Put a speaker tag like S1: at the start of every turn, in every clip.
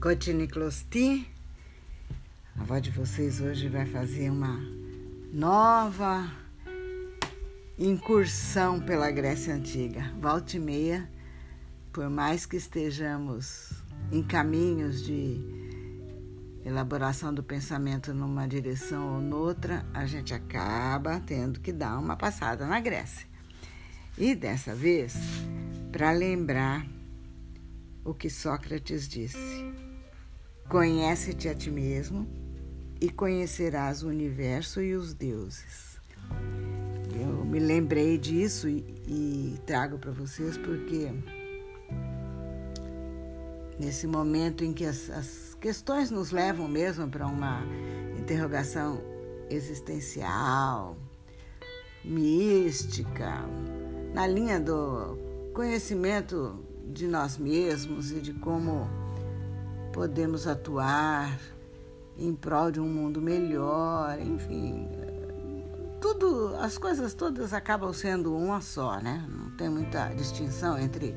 S1: Cotine Closti, a voz de vocês hoje vai fazer uma nova incursão pela Grécia Antiga. Volte e meia, por mais que estejamos em caminhos de elaboração do pensamento numa direção ou noutra, a gente acaba tendo que dar uma passada na Grécia. E dessa vez, para lembrar o que Sócrates disse: Conhece-te a ti mesmo e conhecerás o universo e os deuses. Eu me lembrei disso e, e trago para vocês porque nesse momento em que as, as questões nos levam mesmo para uma interrogação existencial, mística, na linha do conhecimento de nós mesmos e de como podemos atuar em prol de um mundo melhor, enfim, tudo, as coisas todas acabam sendo uma só, né? Não tem muita distinção entre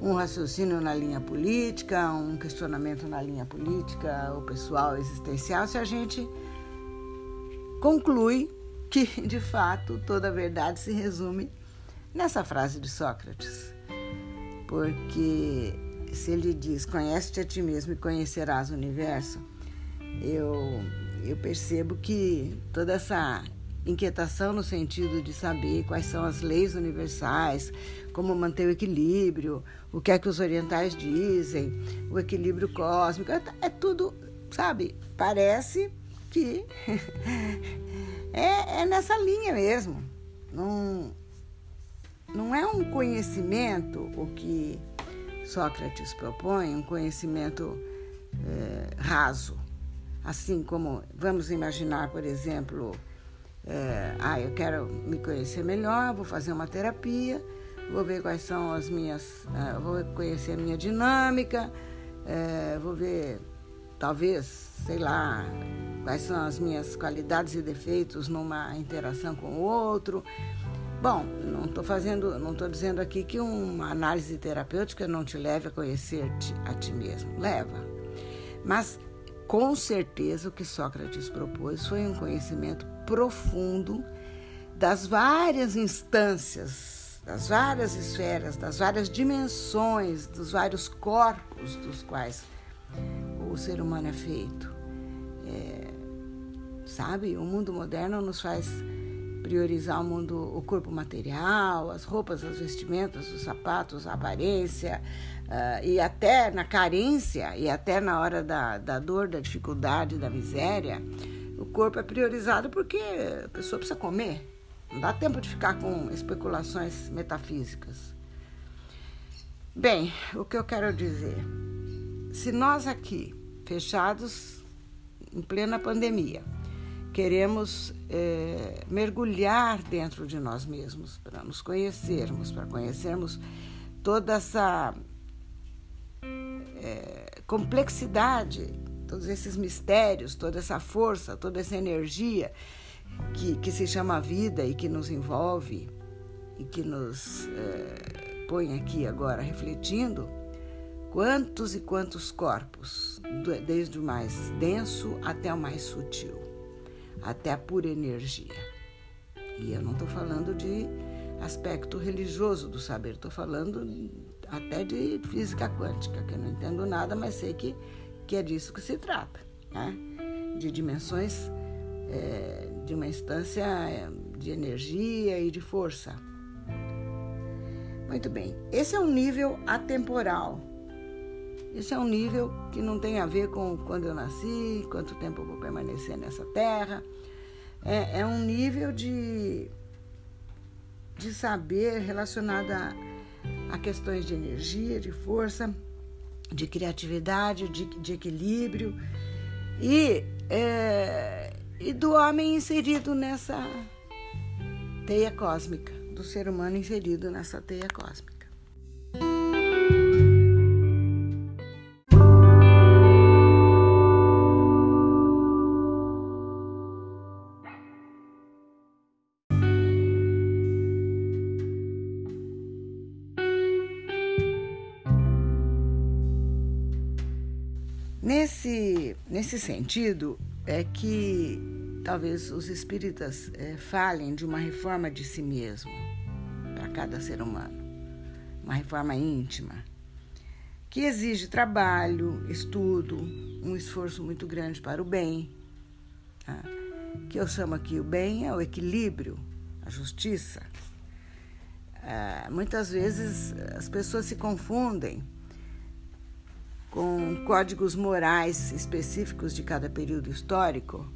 S1: um raciocínio na linha política, um questionamento na linha política, o pessoal existencial, se a gente conclui que, de fato, toda a verdade se resume nessa frase de Sócrates. Porque se ele diz: Conhece-te a ti mesmo e conhecerás o universo, eu, eu percebo que toda essa inquietação no sentido de saber quais são as leis universais, como manter o equilíbrio, o que é que os orientais dizem, o equilíbrio cósmico, é, é tudo, sabe? Parece que é, é nessa linha mesmo. Não, não é um conhecimento o que Sócrates propõe, um conhecimento é, raso. Assim como, vamos imaginar, por exemplo, é, ah, eu quero me conhecer melhor, vou fazer uma terapia, vou ver quais são as minhas, é, vou conhecer a minha dinâmica, vou ver, talvez, sei lá, quais são as minhas qualidades e defeitos numa interação com o outro. Bom, não estou fazendo, não estou dizendo aqui que uma análise terapêutica não te leve a conhecer a ti mesmo, leva. Mas com certeza o que Sócrates propôs foi um conhecimento profundo das várias instâncias, das várias esferas, das várias dimensões, dos vários corpos dos quais o ser humano é feito. É, sabe, o mundo moderno nos faz priorizar o mundo, o corpo material, as roupas, as vestimentas, os sapatos, a aparência, uh, e até na carência, e até na hora da, da dor, da dificuldade, da miséria, o corpo é priorizado porque a pessoa precisa comer. Não dá tempo de ficar com especulações metafísicas. Bem, o que eu quero dizer? Se nós aqui, fechados em plena pandemia, queremos é, mergulhar dentro de nós mesmos, para nos conhecermos, para conhecermos toda essa é, complexidade, todos esses mistérios, toda essa força, toda essa energia que, que se chama vida e que nos envolve e que nos é, põe aqui agora refletindo. Quantos e quantos corpos, desde o mais denso até o mais sutil até a pura energia. E eu não estou falando de aspecto religioso do saber, estou falando até de física quântica, que eu não entendo nada, mas sei que, que é disso que se trata, né? de dimensões é, de uma instância é, de energia e de força. Muito bem, esse é um nível atemporal. Esse é um nível que não tem a ver com quando eu nasci, quanto tempo eu vou permanecer nessa terra. É, é um nível de, de saber relacionado a, a questões de energia, de força, de criatividade, de, de equilíbrio e, é, e do homem inserido nessa teia cósmica, do ser humano inserido nessa teia cósmica. Nesse, sentido, é que talvez os espíritas é, falem de uma reforma de si mesmo para cada ser humano, uma reforma íntima, que exige trabalho, estudo, um esforço muito grande para o bem. Tá? Que eu chamo aqui o bem é o equilíbrio, a justiça. É, muitas vezes as pessoas se confundem com códigos morais específicos de cada período histórico,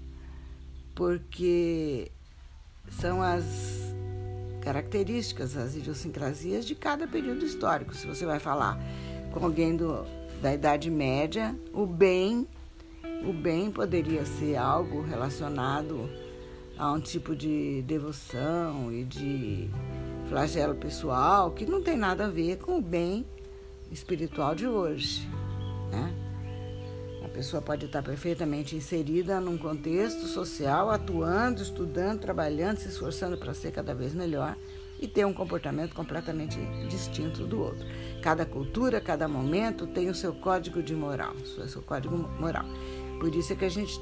S1: porque são as características, as idiosincrasias de cada período histórico. Se você vai falar com alguém do, da Idade Média, o bem, o bem poderia ser algo relacionado a um tipo de devoção e de flagelo pessoal que não tem nada a ver com o bem espiritual de hoje. Né? A pessoa pode estar perfeitamente inserida num contexto social, atuando, estudando, trabalhando, se esforçando para ser cada vez melhor e ter um comportamento completamente distinto do outro. Cada cultura, cada momento tem o seu código de moral, o seu código moral. Por isso é que a gente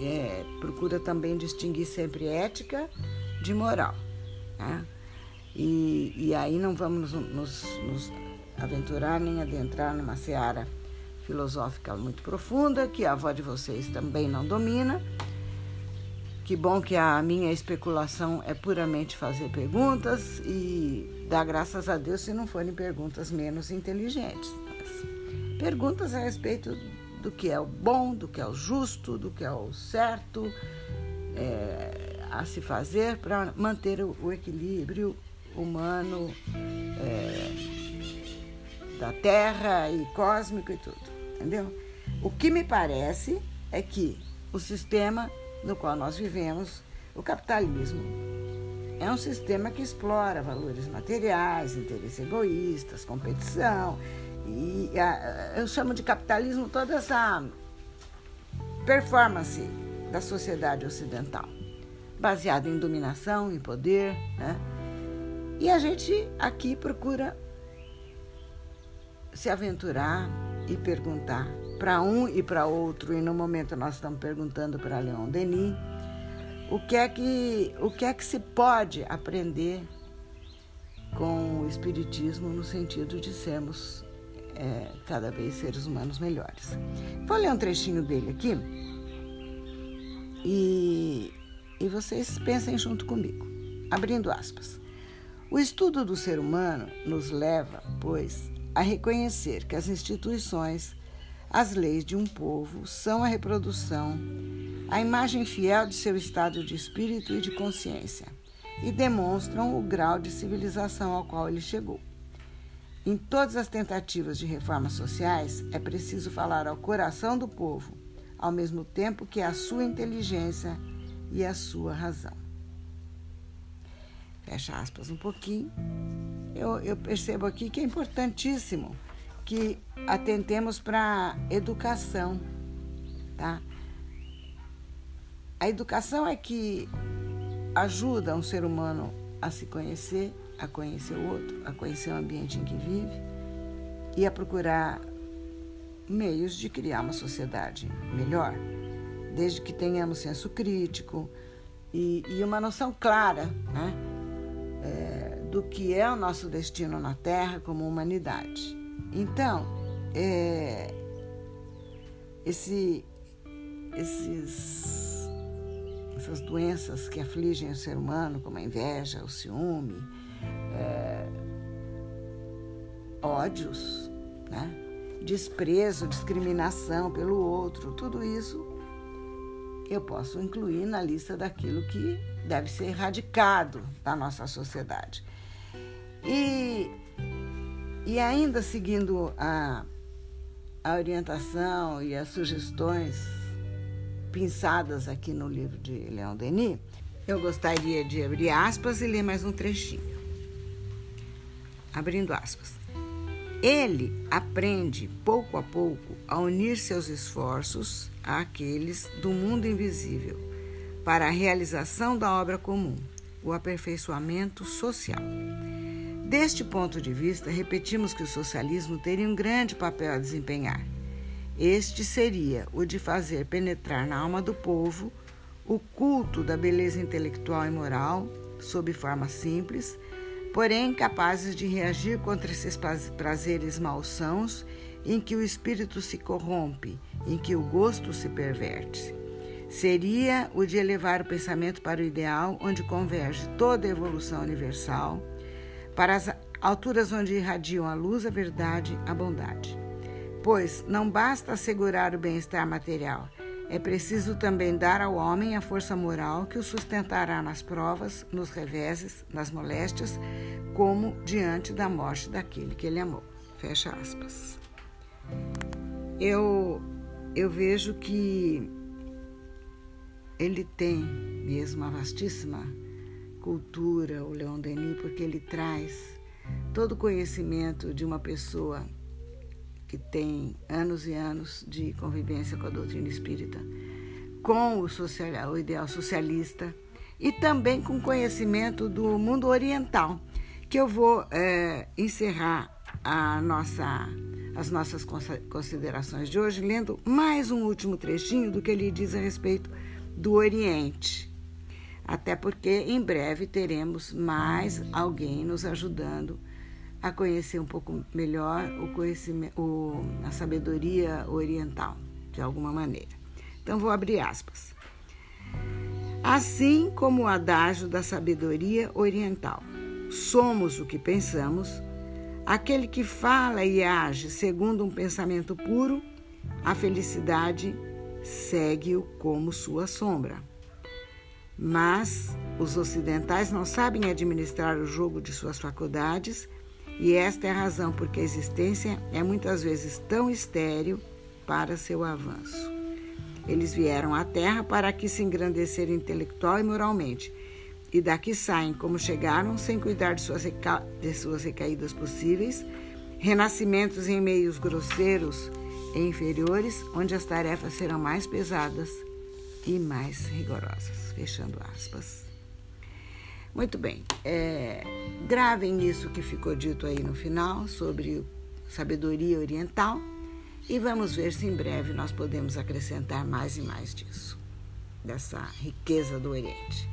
S1: é, procura também distinguir sempre ética de moral. Né? E, e aí não vamos nos, nos, nos aventurar nem adentrar numa seara filosófica muito profunda, que a avó de vocês também não domina. Que bom que a minha especulação é puramente fazer perguntas e dar graças a Deus se não forem perguntas menos inteligentes. Mas perguntas a respeito do que é o bom, do que é o justo, do que é o certo é, a se fazer para manter o, o, equilíbrio humano é, da Terra e cósmico e tudo entendeu? O que me parece é que o sistema no qual nós vivemos, o capitalismo, é um sistema que explora valores materiais, interesses egoístas, competição. E a, eu chamo de capitalismo toda essa performance da sociedade ocidental, baseada em dominação, em poder. Né? E a gente aqui procura se aventurar e perguntar para um e para outro, e no momento nós estamos perguntando para Leon Denis, o que é que o que é que se pode aprender com o espiritismo no sentido de sermos é, cada vez seres humanos melhores. Vou ler um trechinho dele aqui e, e vocês pensem junto comigo. Abrindo aspas. O estudo do ser humano nos leva, pois, a reconhecer que as instituições, as leis de um povo são a reprodução, a imagem fiel de seu estado de espírito e de consciência e demonstram o grau de civilização ao qual ele chegou. Em todas as tentativas de reformas sociais, é preciso falar ao coração do povo, ao mesmo tempo que a sua inteligência e a sua razão. Fecha aspas um pouquinho eu, eu percebo aqui que é importantíssimo que atentemos para a educação, tá? A educação é que ajuda um ser humano a se conhecer, a conhecer o outro, a conhecer o ambiente em que vive e a procurar meios de criar uma sociedade melhor, desde que tenhamos senso crítico e, e uma noção clara, né? Do que é o nosso destino na Terra como humanidade. Então, é, esse, esses, essas doenças que afligem o ser humano, como a inveja, o ciúme, é, ódios, né? desprezo, discriminação pelo outro, tudo isso eu posso incluir na lista daquilo que deve ser erradicado da nossa sociedade. E, e ainda seguindo a, a orientação e as sugestões pensadas aqui no livro de Leon Denis, eu gostaria de abrir aspas e ler mais um trechinho. Abrindo aspas. Ele aprende pouco a pouco a unir seus esforços àqueles do mundo invisível para a realização da obra comum, o aperfeiçoamento social. Deste ponto de vista, repetimos que o socialismo teria um grande papel a desempenhar. Este seria o de fazer penetrar na alma do povo o culto da beleza intelectual e moral, sob forma simples, porém capazes de reagir contra esses prazeres malsãos em que o espírito se corrompe, em que o gosto se perverte. Seria o de elevar o pensamento para o ideal, onde converge toda a evolução universal, para as alturas onde irradiam a luz, a verdade, a bondade. Pois não basta assegurar o bem-estar material, é preciso também dar ao homem a força moral que o sustentará nas provas, nos reveses, nas moléstias, como diante da morte daquele que ele amou. Fecha aspas. Eu, eu vejo que ele tem mesmo uma vastíssima cultura, o Leon Denis, porque ele traz todo o conhecimento de uma pessoa que tem anos e anos de convivência com a doutrina espírita, com o, social, o ideal socialista e também com conhecimento do mundo oriental, que eu vou é, encerrar a nossa, as nossas considerações de hoje lendo mais um último trechinho do que ele diz a respeito do Oriente. Até porque em breve teremos mais alguém nos ajudando a conhecer um pouco melhor o conhecimento, o, a sabedoria oriental, de alguma maneira. Então, vou abrir aspas. Assim como o adágio da sabedoria oriental, somos o que pensamos, aquele que fala e age segundo um pensamento puro, a felicidade segue-o como sua sombra. Mas os ocidentais não sabem administrar o jogo de suas faculdades e esta é a razão porque a existência é muitas vezes tão estéril para seu avanço. Eles vieram à Terra para aqui se engrandecer intelectual e moralmente, e daqui saem como chegaram, sem cuidar de suas, reca... de suas recaídas possíveis, renascimentos em meios grosseiros e inferiores, onde as tarefas serão mais pesadas e mais rigorosas. Fechando aspas. Muito bem. É, gravem isso que ficou dito aí no final sobre sabedoria oriental e vamos ver se em breve nós podemos acrescentar mais e mais disso, dessa riqueza do Oriente.